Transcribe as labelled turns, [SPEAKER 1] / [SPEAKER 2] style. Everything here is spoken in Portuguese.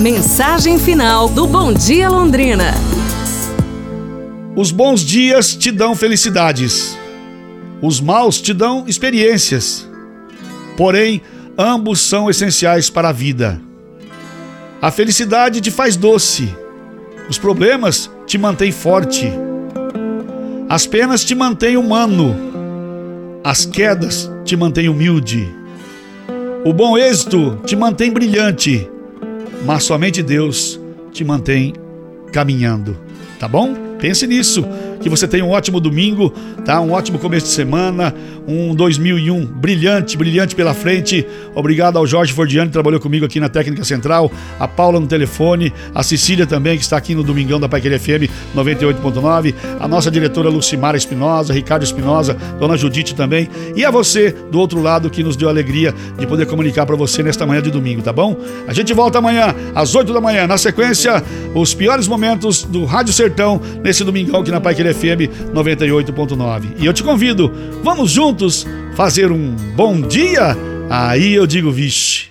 [SPEAKER 1] Mensagem final do Bom Dia Londrina.
[SPEAKER 2] Os bons dias te dão felicidades. Os maus te dão experiências. Porém, ambos são essenciais para a vida. A felicidade te faz doce. Os problemas te mantêm forte. As penas te mantêm humano. As quedas te mantêm humilde. O bom êxito te mantém brilhante mas somente Deus te mantém caminhando, tá bom? Pense nisso que você tenha um ótimo domingo, tá? Um ótimo começo de semana, um 2001 brilhante, brilhante pela frente. Obrigado ao Jorge Fordiani que trabalhou comigo aqui na Técnica Central, a Paula no telefone, a Cecília também que está aqui no Domingão da Paiqueria FM 98.9, a nossa diretora Lucimara Espinosa, Ricardo Espinosa, Dona Judite também, e a você do outro lado que nos deu a alegria de poder comunicar para você nesta manhã de domingo, tá bom? A gente volta amanhã às 8 da manhã, na sequência, os piores momentos do Rádio Sertão nesse domingão aqui na Paiqueria FM 98.9. E eu te convido, vamos juntos fazer um bom dia? Aí eu digo, vixe.